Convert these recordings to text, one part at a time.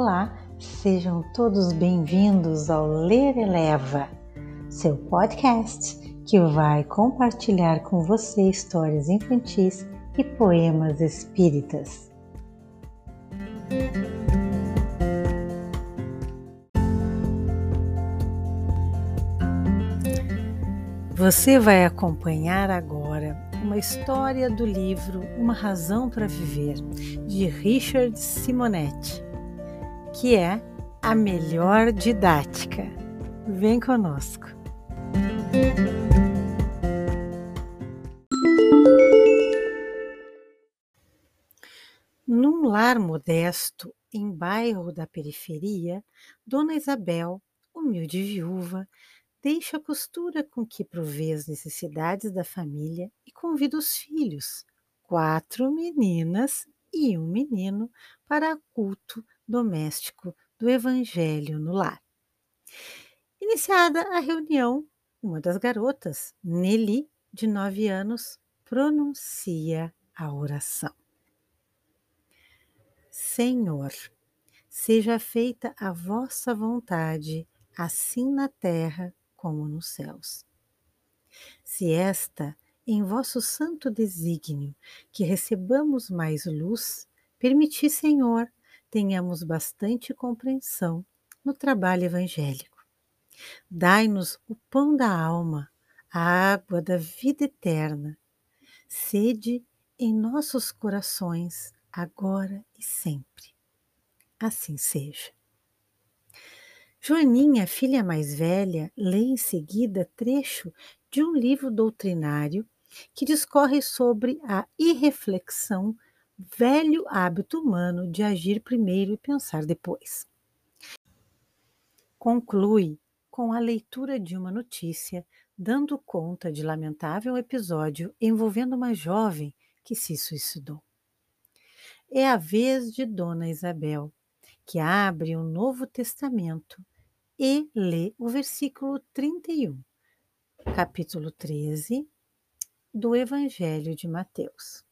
Olá, sejam todos bem-vindos ao Ler Eleva, seu podcast que vai compartilhar com você histórias infantis e poemas espíritas. Você vai acompanhar agora uma história do livro Uma Razão para Viver, de Richard Simonetti, que é a melhor didática. Vem conosco. Num lar modesto, em bairro da periferia, Dona Isabel, humilde viúva, deixa a costura com que provê as necessidades da família e convida os filhos, quatro meninas e um menino, para culto doméstico do Evangelho no lar. Iniciada a reunião, uma das garotas, Nelly, de nove anos, pronuncia a oração. Senhor, seja feita a vossa vontade, assim na terra como nos céus. Se esta, em vosso santo desígnio, que recebamos mais luz, permiti, Senhor, tenhamos bastante compreensão no trabalho evangélico. Dai-nos o pão da alma, a água da vida eterna. Sede em nossos corações, agora e sempre. Assim seja. Joaninha, filha mais velha, lê em seguida trecho de um livro doutrinário que discorre sobre a irreflexão, velho hábito humano de agir primeiro e pensar depois. Conclui com a leitura de uma notícia dando conta de lamentável episódio envolvendo uma jovem que se suicidou. É a vez de Dona Isabel, que abre o Novo Testamento e lê o versículo 31, capítulo 13 do Evangelho de Mateus.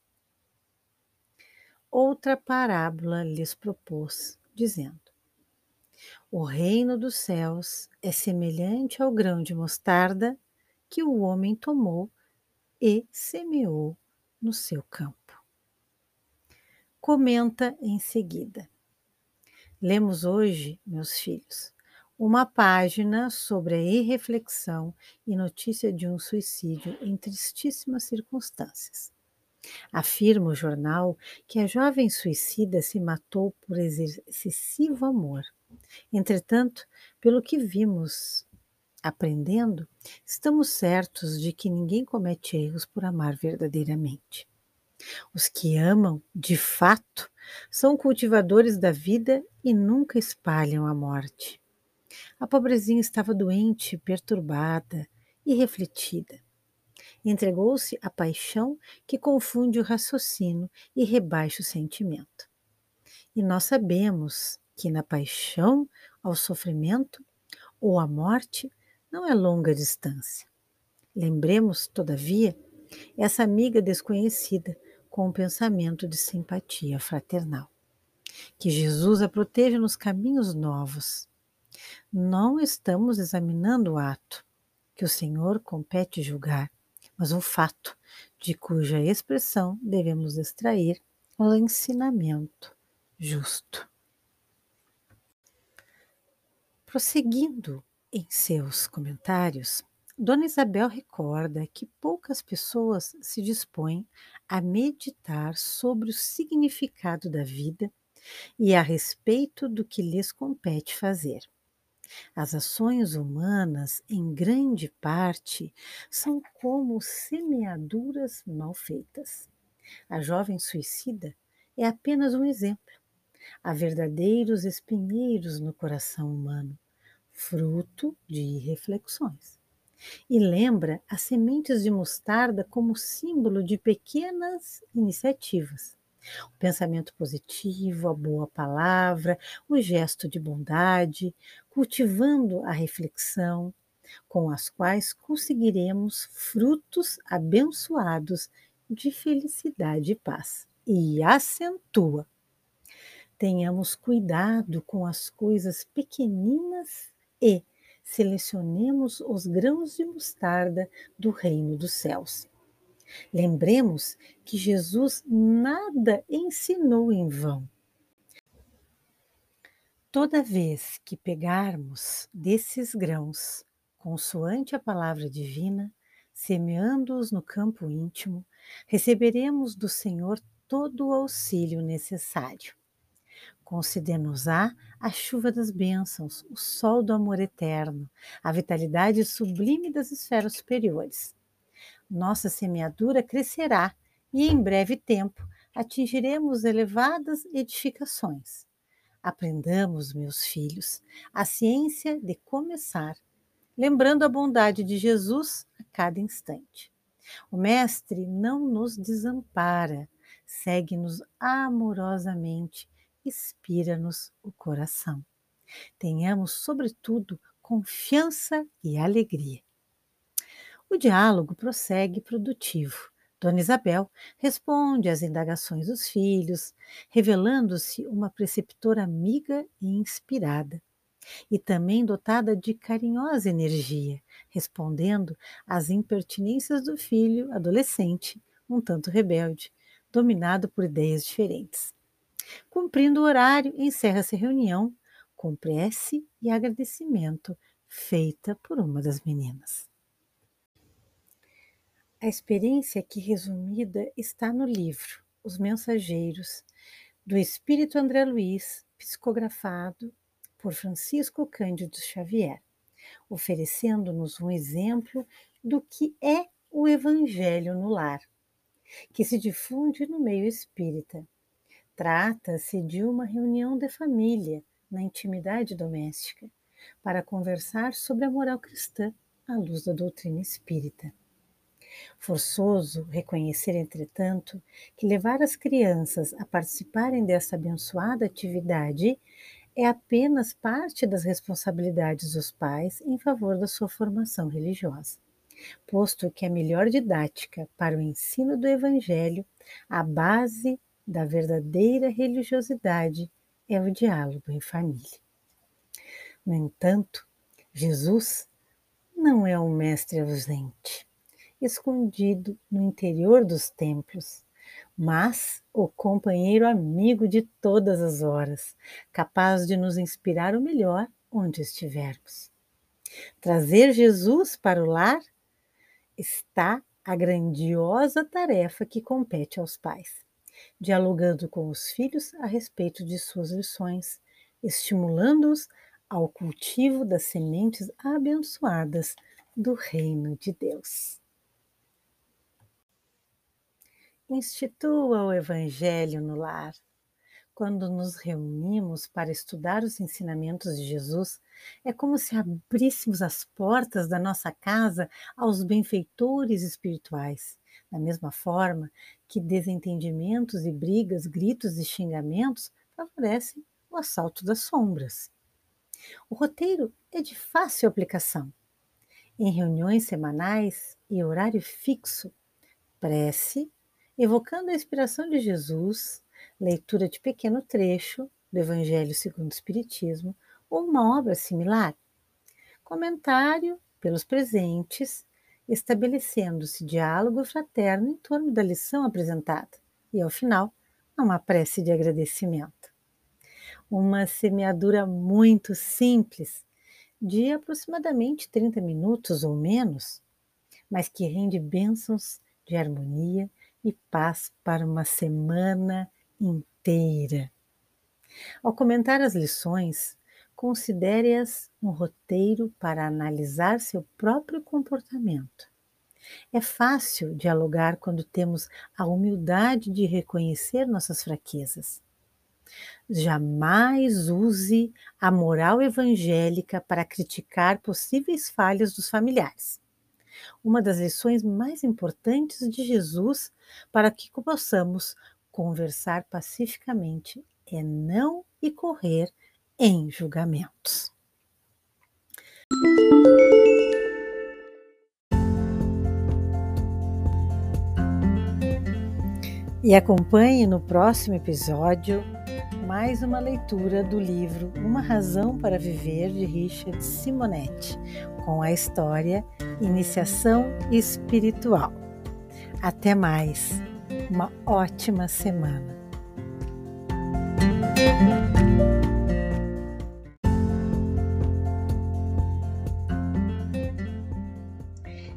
Outra parábola lhes propôs, dizendo: O reino dos céus é semelhante ao grão de mostarda que o homem tomou e semeou no seu campo. Comenta em seguida. Lemos hoje, meus filhos, uma página sobre a irreflexão e notícia de um suicídio em tristíssimas circunstâncias. Afirma o jornal que a jovem suicida se matou por excessivo amor. Entretanto, pelo que vimos aprendendo, estamos certos de que ninguém comete erros por amar verdadeiramente. Os que amam, de fato, são cultivadores da vida e nunca espalham a morte. A pobrezinha estava doente, perturbada e refletida. Entregou-se à paixão que confunde o raciocínio e rebaixa o sentimento. E nós sabemos que na paixão ao sofrimento ou à morte não é longa distância. Lembremos, todavia, essa amiga desconhecida com um pensamento de simpatia fraternal. Que Jesus a proteja nos caminhos novos. Não estamos examinando o ato, que o Senhor compete julgar, mas o fato de cuja expressão devemos extrair o ensinamento justo. Prosseguindo em seus comentários, Dona Isabel recorda que poucas pessoas se dispõem a meditar sobre o significado da vida e a respeito do que lhes compete fazer. As ações humanas, em grande parte, são como semeaduras mal feitas. A jovem suicida é apenas um exemplo. Há verdadeiros espinheiros no coração humano, fruto de reflexões e lembra as sementes de mostarda como símbolo de pequenas iniciativas. O pensamento positivo, a boa palavra, o gesto de bondade, cultivando a reflexão, com as quais conseguiremos frutos abençoados de felicidade e paz. E acentua. Tenhamos cuidado com as coisas pequeninas e selecionemos os grãos de mostarda do reino dos céus. Lembremos que Jesus nada ensinou em vão. Toda vez que pegarmos desses grãos, consoante a palavra divina, semeando-os no campo íntimo, receberemos do Senhor todo o auxílio necessário. Conceder-nos-á a chuva das bênçãos, o sol do amor eterno, a vitalidade sublime das esferas superiores. Nossa semeadura crescerá e, em breve tempo, atingiremos elevadas edificações. Aprendamos, meus filhos, a ciência de começar, lembrando a bondade de Jesus a cada instante. O Mestre não nos desampara, segue-nos amorosamente, inspira-nos o coração. Tenhamos, sobretudo, confiança e alegria. O diálogo prossegue produtivo. Dona Isabel responde às indagações dos filhos, revelando-se uma preceptora amiga e inspirada, e também dotada de carinhosa energia, respondendo às impertinências do filho adolescente, um tanto rebelde, dominado por ideias diferentes. Cumprindo o horário, encerra-se a reunião com prece e agradecimento feita por uma das meninas. A experiência aqui resumida está no livro Os Mensageiros, do Espírito André Luiz, psicografado por Francisco Cândido Xavier, oferecendo-nos um exemplo do que é o Evangelho no lar, que se difunde no meio espírita. Trata-se de uma reunião de família na intimidade doméstica para conversar sobre a moral cristã à luz da doutrina espírita. Forçoso reconhecer, entretanto, que levar as crianças a participarem dessa abençoada atividade é apenas parte das responsabilidades dos pais em favor da sua formação religiosa, posto que a melhor didática para o ensino do Evangelho, a base da verdadeira religiosidade, é o diálogo em família. No entanto, Jesus não é um mestre ausente escondido no interior dos templos, mas o companheiro amigo de todas as horas, capaz de nos inspirar o melhor onde estivermos. Trazer Jesus para o lar está a grandiosa tarefa que compete aos pais, dialogando com os filhos a respeito de suas lições, estimulando-os ao cultivo das sementes abençoadas do reino de Deus. Institua o Evangelho no lar. Quando nos reunimos para estudar os ensinamentos de Jesus, é como se abríssemos as portas da nossa casa aos benfeitores espirituais, da mesma forma que desentendimentos e brigas, gritos e xingamentos favorecem o assalto das sombras. O roteiro é de fácil aplicação. Em reuniões semanais e horário fixo, prece evocando a inspiração de Jesus, leitura de pequeno trecho do Evangelho segundo o Espiritismo ou uma obra similar. Comentário pelos presentes, estabelecendo-se diálogo fraterno em torno da lição apresentada e, ao final, uma prece de agradecimento. Uma semeadura muito simples, de aproximadamente 30 minutos ou menos, mas que rende bênçãos de harmonia e paz para uma semana inteira. Ao comentar as lições, considere-as um roteiro para analisar seu próprio comportamento. É fácil dialogar quando temos a humildade de reconhecer nossas fraquezas. Jamais use a moral evangélica para criticar possíveis falhas dos familiares uma das lições mais importantes de Jesus para que possamos conversar pacificamente é não correr em julgamentos. E acompanhe no próximo episódio mais uma leitura do livro Uma Razão para Viver de Richard Simonetti, com a história Iniciação Espiritual. Até mais, uma ótima semana.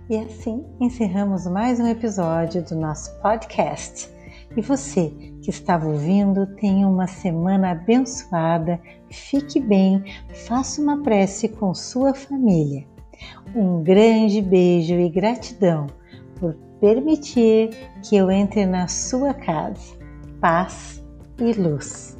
E assim encerramos mais um episódio do nosso podcast. E você que estava ouvindo, tenha uma semana abençoada, fique bem, faça uma prece com sua família. Um grande beijo e gratidão por permitir que eu entre na sua casa. Paz e luz.